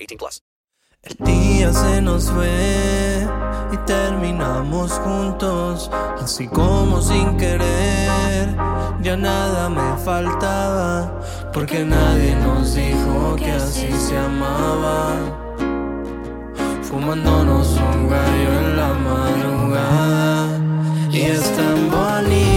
18 plus. El día se nos fue y terminamos juntos, así como sin querer. Ya nada me faltaba, porque nadie nos dijo que así se amaba. Fumándonos un gallo en la madrugada, y es tan bonita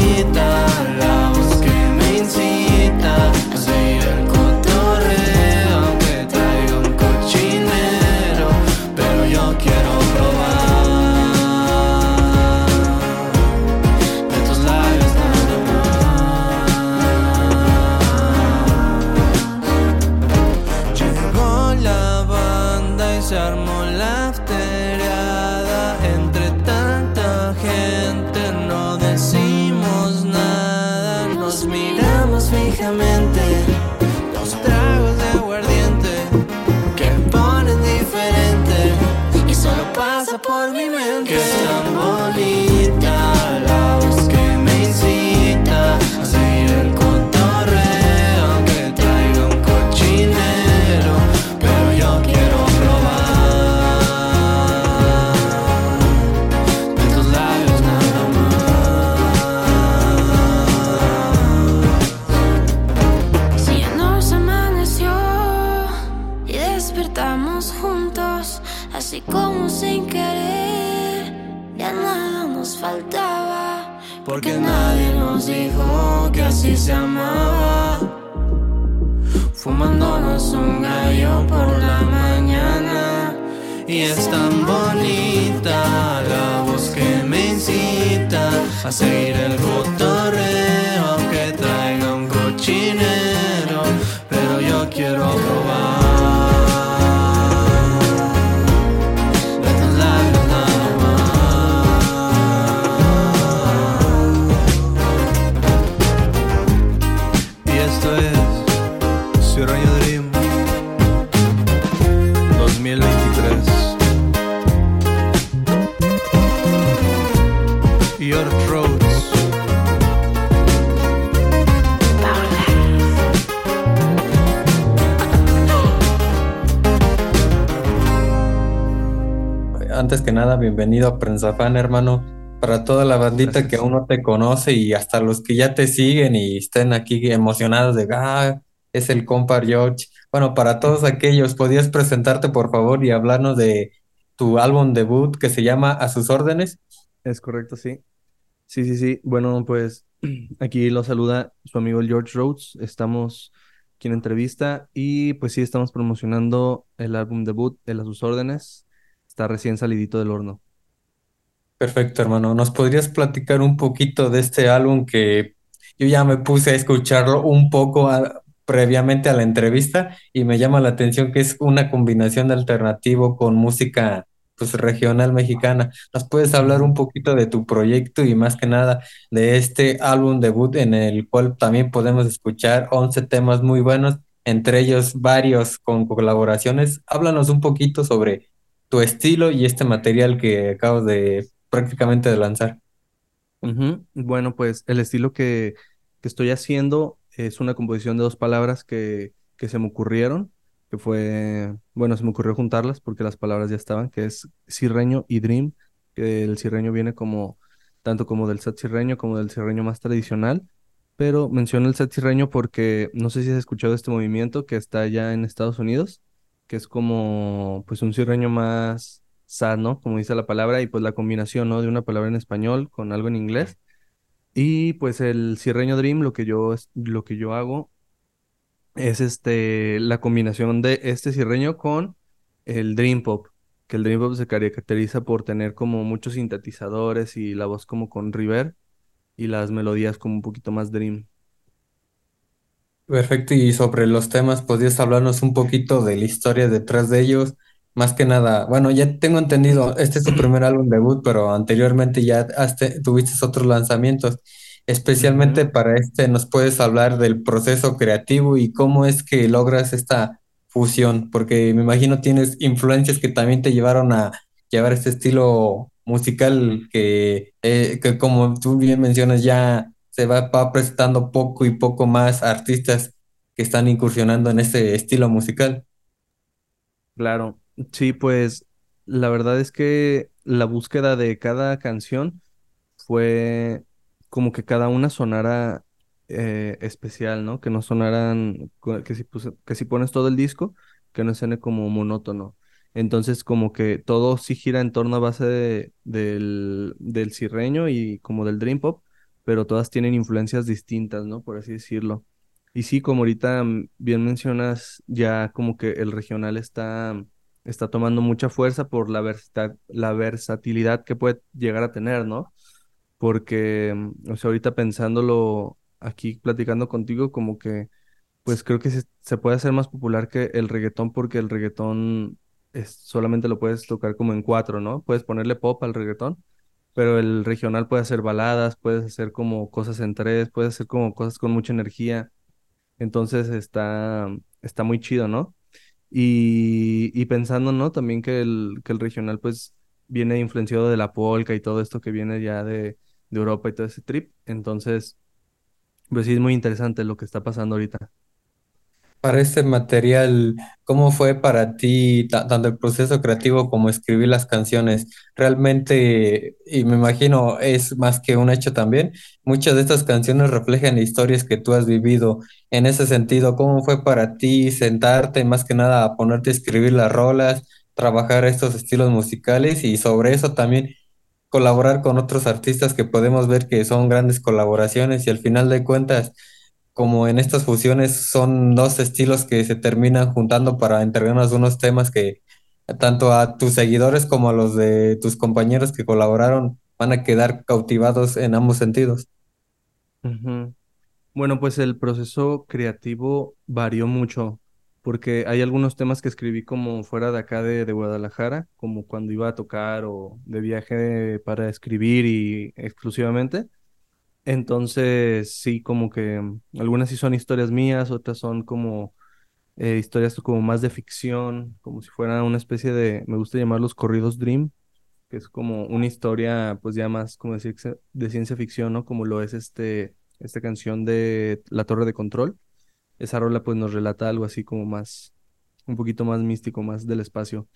que nada, bienvenido a Prensa Fan, hermano. Para toda la bandita que aún no te conoce y hasta los que ya te siguen y estén aquí emocionados de, ah, es el compa George. Bueno, para todos aquellos, ¿podías presentarte por favor y hablarnos de tu álbum debut que se llama A sus órdenes? Es correcto, sí. Sí, sí, sí. Bueno, pues aquí lo saluda su amigo George Rhodes. Estamos aquí en entrevista y pues sí, estamos promocionando el álbum debut, el A sus órdenes. Está recién salidito del horno. Perfecto, hermano. ¿Nos podrías platicar un poquito de este álbum que yo ya me puse a escucharlo un poco a- previamente a la entrevista y me llama la atención que es una combinación de alternativo con música pues regional mexicana. ¿Nos puedes hablar un poquito de tu proyecto y más que nada de este álbum debut en el cual también podemos escuchar 11 temas muy buenos, entre ellos varios con colaboraciones? Háblanos un poquito sobre tu estilo y este material que acabas de prácticamente de lanzar. Bueno, pues el estilo que, que estoy haciendo es una composición de dos palabras que, que se me ocurrieron, que fue, bueno, se me ocurrió juntarlas porque las palabras ya estaban, que es cirreño y dream, que el cirreño viene como, tanto como del set cirreño como del cirreño más tradicional, pero menciono el set cirreño porque no sé si has escuchado este movimiento que está allá en Estados Unidos, que es como pues un cirreño más sano, como dice la palabra, y pues la combinación, ¿no? De una palabra en español con algo en inglés. Y pues el cirreño Dream, lo que yo, lo que yo hago es este, la combinación de este cirreño con el Dream Pop, que el Dream Pop se caracteriza por tener como muchos sintetizadores y la voz como con reverb y las melodías como un poquito más Dream. Perfecto, y sobre los temas, ¿podrías hablarnos un poquito de la historia detrás de ellos? Más que nada, bueno, ya tengo entendido, este es tu primer álbum debut, pero anteriormente ya te- tuviste otros lanzamientos. Especialmente para este, ¿nos puedes hablar del proceso creativo y cómo es que logras esta fusión? Porque me imagino tienes influencias que también te llevaron a llevar este estilo musical que, eh, que como tú bien mencionas, ya se va, va presentando poco y poco más artistas que están incursionando en ese estilo musical. Claro, sí, pues la verdad es que la búsqueda de cada canción fue como que cada una sonara eh, especial, ¿no? Que no sonaran, que si, que si pones todo el disco, que no suene como monótono. Entonces, como que todo sí gira en torno a base de- del, del cirreño y como del dream pop, pero todas tienen influencias distintas, ¿no? Por así decirlo. Y sí, como ahorita mm, bien mencionas, ya como que el regional está, está tomando mucha fuerza por la la versatilidad que puede llegar a tener, ¿no? porque, mm, o sea, ahorita pensándolo aquí, platicando contigo, como que, pues creo que se, se puede hacer más popular que el reggaetón, porque el reggaetón es, solamente lo puedes tocar como en cuatro, ¿no? Puedes ponerle pop al reggaetón, pero el regional puede hacer baladas, puedes hacer como cosas en tres, puedes hacer como cosas con mucha energía, entonces está, está muy chido, ¿no? Y, y pensando, ¿no? También que el, que el regional pues viene influenciado de la polka y todo esto que viene ya de, de Europa y todo ese trip. Entonces, pues sí es muy interesante lo que está pasando ahorita. Para este material, ¿cómo fue para ti ta- tanto el proceso creativo como escribir las canciones? Realmente, y me imagino es más que un hecho también, muchas de estas canciones reflejan historias que tú has vivido. En ese sentido, ¿cómo fue para ti sentarte más que nada a ponerte a escribir las rolas, trabajar estos estilos musicales y sobre eso también colaborar con otros artistas que podemos ver que son grandes colaboraciones y al final de cuentas, como en estas fusiones son dos estilos que se terminan juntando para entregarnos unos temas que tanto a tus seguidores como a los de tus compañeros que colaboraron van a quedar cautivados en ambos sentidos. Bueno, pues el proceso creativo varió mucho, porque hay algunos temas que escribí como fuera de acá de, de Guadalajara, como cuando iba a tocar o de viaje para escribir y exclusivamente. Entonces, sí, como que mm, algunas sí son historias mías, otras son como eh, historias como más de ficción, como si fuera una especie de, me gusta llamarlos corridos Dream, que es como una historia, pues ya más, como decir, de ciencia ficción, ¿no? Como lo es este, esta canción de La Torre de Control. Esa rola pues nos relata algo así como más, un poquito más místico, más del espacio.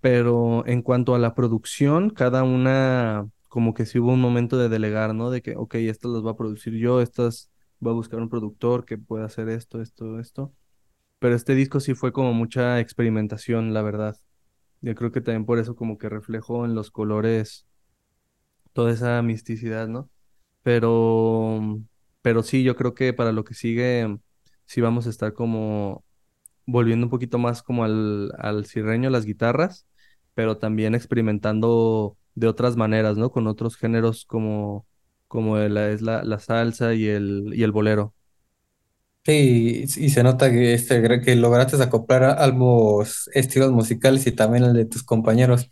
Pero en cuanto a la producción, cada una, como que sí hubo un momento de delegar, ¿no? De que, ok, estas las va a producir yo, estas voy a buscar un productor que pueda hacer esto, esto, esto. Pero este disco sí fue como mucha experimentación, la verdad. Yo creo que también por eso como que reflejó en los colores toda esa misticidad, ¿no? Pero, pero sí, yo creo que para lo que sigue, sí vamos a estar como volviendo un poquito más como al, al cirreño, las guitarras, pero también experimentando de otras maneras, ¿no? Con otros géneros como, como es la, la salsa y el, y el bolero. Sí, y se nota que, este, que lograste acoplar ambos estilos musicales y también el de tus compañeros.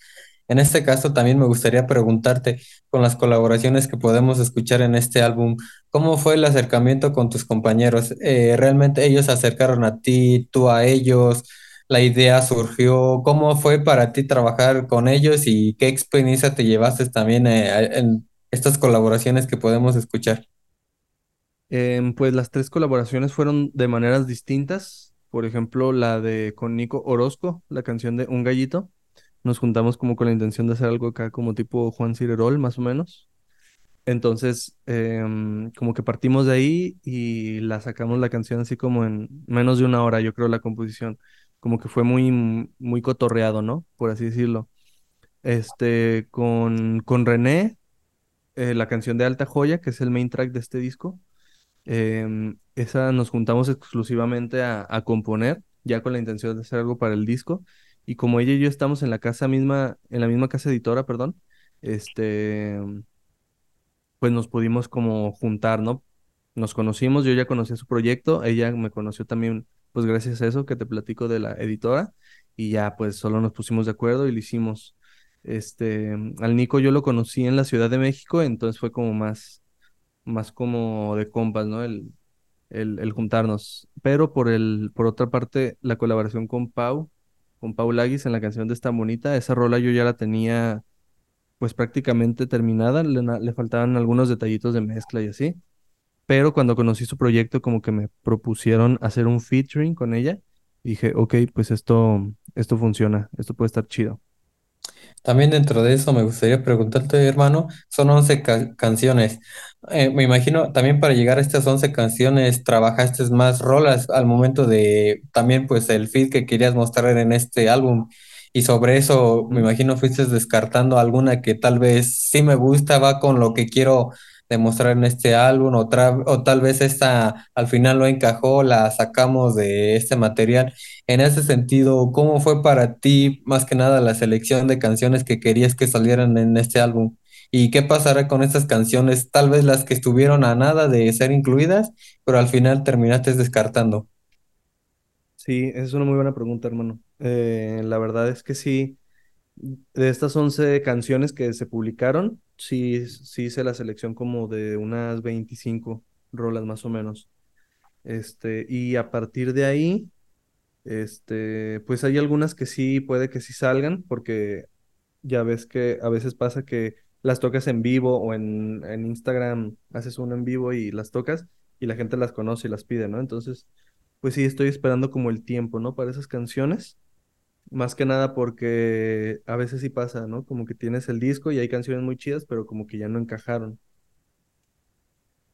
En este caso, también me gustaría preguntarte, con las colaboraciones que podemos escuchar en este álbum, ¿cómo fue el acercamiento con tus compañeros? Eh, ¿realmente ellos se acercaron a ti, tú a ellos? ¿La idea surgió? ¿Cómo fue para ti trabajar con ellos y qué experiencia te llevaste también eh, en estas colaboraciones que podemos escuchar? Em, pues las tres colaboraciones fueron de maneras distintas. Por ejemplo, la de con Nico Orozco, la canción de Un Gallito. Nos juntamos como con la intención de hacer algo acá como tipo Juan Cirerol, más o menos. Entonces, em, como que partimos de ahí y la sacamos la canción así como en menos de una hora, yo creo, la composición. Como que fue muy, muy cotorreado, ¿no? Por así decirlo. Este, con, con René, eh, la canción de Alta Joya, que es el main track de este disco, em, esa nos juntamos exclusivamente a, a componer, ya con la intención de hacer algo para el disco. Y como ella y yo estamos en la casa misma, en la misma casa editora, perdón, este, pues nos pudimos como juntar, ¿no? Nos conocimos, yo ya conocía su proyecto, ella me conoció también, pues gracias a eso que te platico de la editora, y ya pues solo nos pusimos de acuerdo y lo hicimos. Este, al Nico yo lo conocí en la Ciudad de México, entonces fue como más, más como de compas, ¿no? El, el, el juntarnos. Pero por el, por otra parte, la colaboración con Pau, con Pau Lagis en la canción de Esta Bonita, esa rola yo ya la tenía pues prácticamente terminada, le, le faltaban algunos detallitos de mezcla y así. Pero cuando conocí su proyecto, como que me propusieron hacer un featuring con ella. Dije, ok, pues esto, esto funciona, esto puede estar chido. También dentro de eso me gustaría preguntarte, hermano, son 11 ca- canciones. Eh, me imagino también para llegar a estas 11 canciones trabajaste más rolas al momento de también pues el feed que querías mostrar en este álbum. Y sobre eso me imagino fuiste descartando alguna que tal vez sí me gusta, va con lo que quiero demostrar en este álbum, o, o tal vez esta al final no encajó, la sacamos de este material. En ese sentido, ¿cómo fue para ti más que nada la selección de canciones que querías que salieran en este álbum? ¿Y qué pasará con estas canciones? Tal vez las que estuvieron a nada de ser incluidas, pero al final terminaste descartando. Sí, es una muy buena pregunta, hermano. Eh, la verdad es que sí, de estas 11 canciones que se publicaron, sí, sí hice la selección como de unas 25 rolas más o menos. Este, y a partir de ahí, este, pues hay algunas que sí puede que sí salgan, porque ya ves que a veces pasa que las tocas en vivo o en, en Instagram haces uno en vivo y las tocas y la gente las conoce y las pide, ¿no? Entonces, pues sí, estoy esperando como el tiempo, ¿no? Para esas canciones. Más que nada porque a veces sí pasa, ¿no? Como que tienes el disco y hay canciones muy chidas, pero como que ya no encajaron.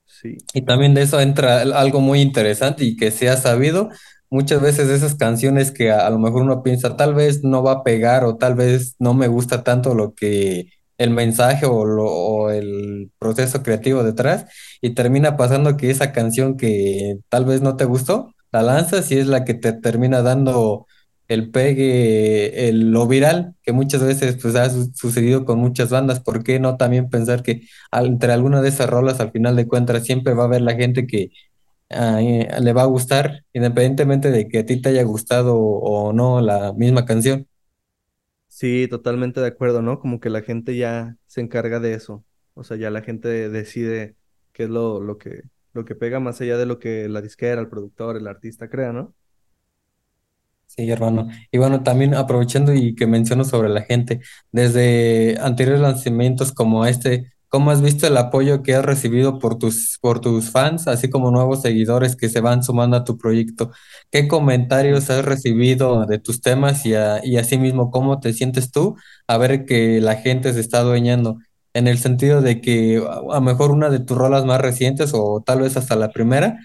Sí. Y también de eso entra algo muy interesante y que se ha sabido. Muchas veces esas canciones que a, a lo mejor uno piensa, tal vez no va a pegar o tal vez no me gusta tanto lo que el mensaje o, lo, o el proceso creativo detrás y termina pasando que esa canción que tal vez no te gustó, la lanzas y es la que te termina dando el pegue, el, lo viral, que muchas veces pues ha su- sucedido con muchas bandas. ¿Por qué no también pensar que entre alguna de esas rolas, al final de cuentas, siempre va a haber la gente que le va a gustar, independientemente de que a ti te haya gustado o no la misma canción. Sí, totalmente de acuerdo, ¿no? Como que la gente ya se encarga de eso. O sea, ya la gente decide qué es lo, lo que, lo que pega más allá de lo que la disquera, el productor, el artista crea, ¿no? Sí, hermano. Y bueno, también aprovechando y que menciono sobre la gente, desde anteriores lanzamientos como este, ¿cómo has visto el apoyo que has recibido por tus, por tus fans, así como nuevos seguidores que se van sumando a tu proyecto? ¿Qué comentarios has recibido de tus temas y, a- y asimismo cómo te sientes tú a ver que la gente se está adueñando? En el sentido de que a lo mejor una de tus rolas más recientes o tal vez hasta la primera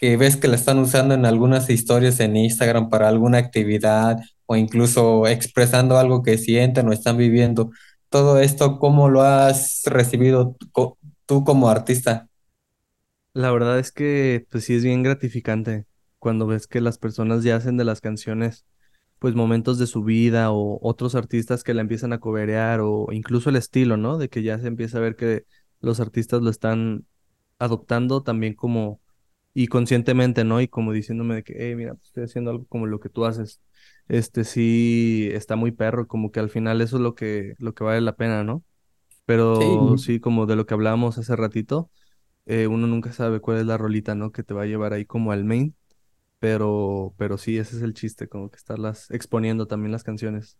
que ves que la están usando en algunas historias en Instagram para alguna actividad o incluso expresando algo que sienten o están viviendo. Todo esto, ¿cómo lo has recibido tú como artista? La verdad es que, pues sí es bien gratificante cuando ves que las personas ya hacen de las canciones, pues momentos de su vida o otros artistas que la empiezan a coberear o incluso el estilo, ¿no? De que ya se empieza a ver que los artistas lo están adoptando también como y conscientemente, ¿no? Y como diciéndome de que, hey, mira, pues, estoy haciendo algo como lo que tú haces. Este sí está muy perro, como que al final eso es lo que, lo que vale la pena, ¿no? Pero Sí, sí, como de lo que hablábamos hace ratito, eh, uno nunca sabe cuál es la rolita, ¿no? Que te va a llevar ahí como al main, pero, pero sí, ese es el chiste, como que estarlas exponiendo también las canciones.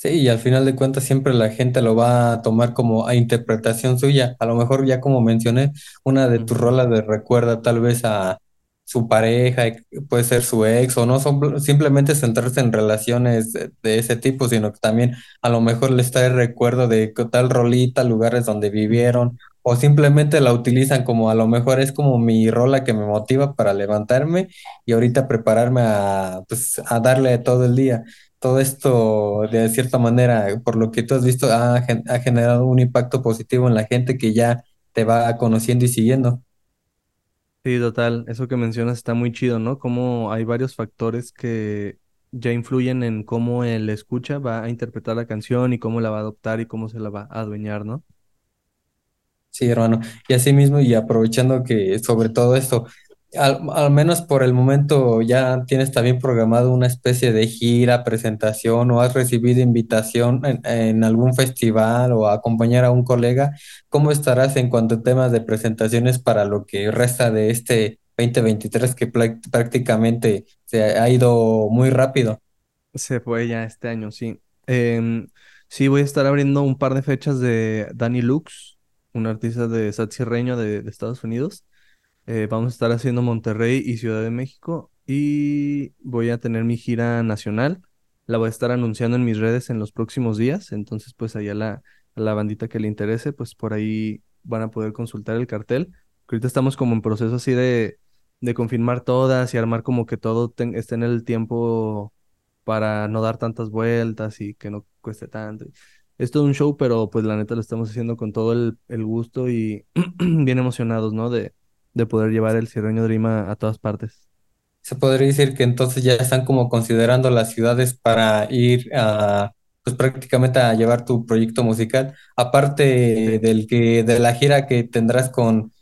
Sí, y al final de cuentas siempre la gente lo va a tomar como a interpretación suya. A lo mejor ya como mencioné, una de tus rolas de recuerda tal vez a su pareja, puede ser su ex, o no son simplemente centrarse en relaciones de, de ese tipo, sino que también a lo mejor les trae recuerdo de tal rolita, lugares donde vivieron, o simplemente la utilizan como a lo mejor es como mi rola que me motiva para levantarme y ahorita prepararme a, pues, a darle todo el día. Todo esto, de cierta manera, por lo que tú has visto, ha, ha generado un impacto positivo en la gente que ya te va conociendo y siguiendo. Sí, total. Eso que mencionas está muy chido, ¿no? Como hay varios factores que ya influyen en cómo el escucha va a interpretar la canción y cómo la va a adoptar y cómo se la va a adueñar, ¿no? Sí, hermano. Y así mismo, y aprovechando que sobre todo esto, al, menos por el momento ya tienes también programado una especie de gira, presentación, o has recibido invitación en, algún festival o a acompañar a un colega, ¿cómo estarás en cuanto a temas de presentaciones para lo que resta de este 2023 que prácticamente se ha ido muy rápido? Se fue ya este año, sí. Em, sí, voy a estar abriendo un par de fechas de Danny Lux, un artista de satsirreño de, de Estados Unidos. Eh, vamos a estar haciendo Monterrey y Ciudad de México y voy a tener mi gira nacional. La voy a estar anunciando en mis redes en los próximos días. Entonces, pues allá la, la bandita que le interese, pues por ahí van a poder consultar el cartel. Ahorita estamos como en proceso así de, de confirmar todas y armar como que todo ten- esté en el tiempo para no dar tantas vueltas y que no cueste tanto. Es todo un show, pero pues la neta lo estamos haciendo con todo el, el gusto y bien emocionados, ¿no? De, de poder llevar el Sierreño Dream a, a todas partes. Se podría decir que entonces ya están como considerando las ciudades para ir a, pues prácticamente a llevar tu proyecto musical, aparte del que, de la gira que tendrás con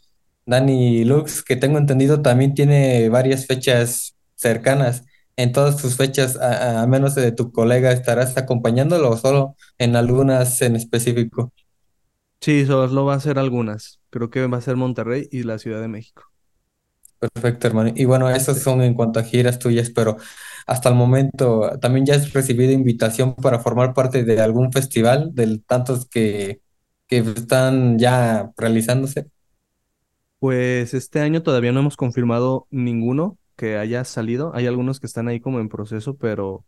Dani Lux, que tengo entendido también tiene varias fechas cercanas. En todas tus fechas, a, a menos de tu colega, ¿estarás acompañándolo o solo en algunas en específico? Sí, solo va a ser algunas. Creo que va a ser Monterrey y la Ciudad de México. Perfecto, hermano. Y bueno, esos son en cuanto a giras tuyas, pero hasta el momento también ya has recibido invitación para formar parte de algún festival, de tantos que, que están ya realizándose. Pues este año todavía no hemos confirmado ninguno que haya salido. Hay algunos que están ahí como en proceso, pero,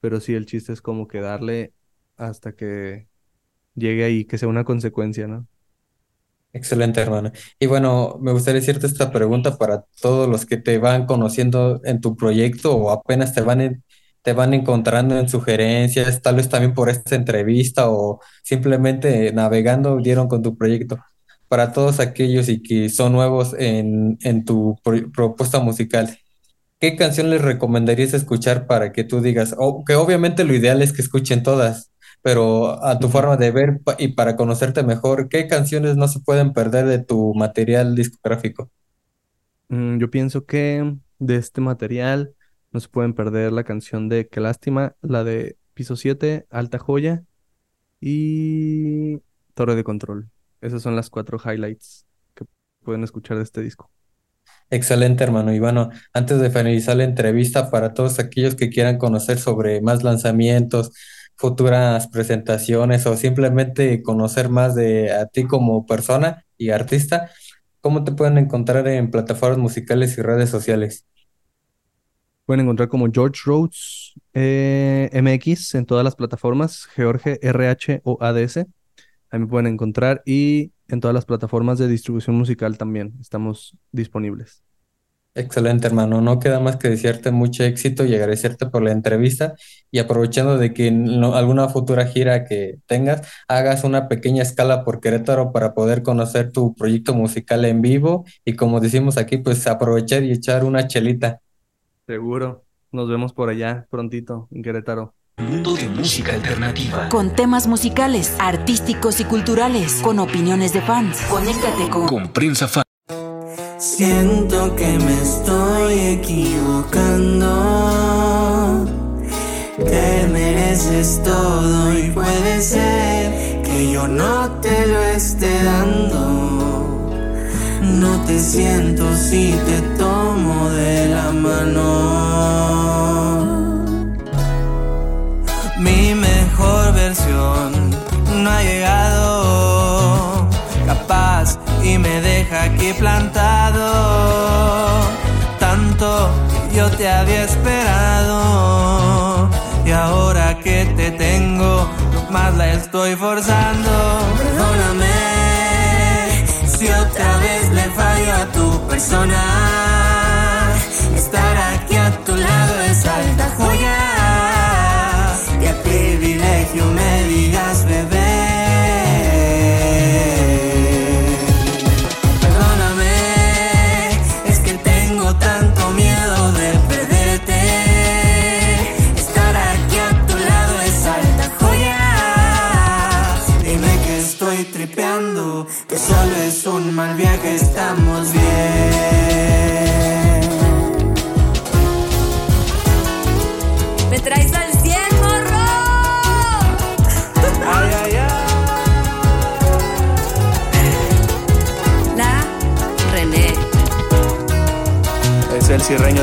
pero sí, el chiste es como que darle hasta que llegue ahí, que sea una consecuencia, ¿no? Excelente, hermano. Y bueno, me gustaría hacerte esta pregunta para todos los que te van conociendo en tu proyecto o apenas te van en- te van encontrando en sugerencias, tal vez también por esta entrevista o simplemente navegando dieron con tu proyecto. Para todos aquellos y que son nuevos en, en tu pro- propuesta musical, ¿qué canción les recomendarías escuchar para que tú digas, o que obviamente lo ideal es que escuchen todas, pero a tu forma de ver y para conocerte mejor, ¿qué canciones no se pueden perder de tu material discográfico? Mm, yo pienso que de este material no se pueden perder la canción de Qué lástima, la de Piso 7, Alta Joya y Torre de Control. Esas son las cuatro highlights que pueden escuchar de este disco. Excelente, hermano. Y bueno, antes de finalizar la entrevista, para todos aquellos que quieran conocer sobre más lanzamientos, futuras presentaciones o simplemente conocer más de a ti como persona y artista, ¿cómo te pueden encontrar en plataformas musicales y redes sociales? Pueden encontrar como George Rhodes eh, MX en todas las plataformas, George RH o ADS. Ahí me pueden encontrar y en todas las plataformas de distribución musical también estamos disponibles. Excelente, hermano. No queda más que desearte mucho éxito y agradecerte por la entrevista y aprovechando de que en lo- alguna futura gira que tengas, hagas una pequeña escala por Querétaro para poder conocer tu proyecto musical en vivo y como decimos aquí, pues aprovechar y echar una chelita. Seguro. Nos vemos por allá prontito en Querétaro. Mundo de música alternativa. Con temas musicales, artísticos y culturales, con opiniones de fans. Conéctate con Con prensa fan. Siento que me estoy equivocando. Te mereces todo y puede ser que yo no te lo esté dando. No te siento si te tomo de la mano. Mi mejor versión no ha llegado, capaz y me deja aquí plantado. estoy forzando. Perdóname si otra vez le fallo a tu persona. Estar aquí. Estamos bien. Me traes al 100, morro. Ay, ay, La René. Es el Cierreño.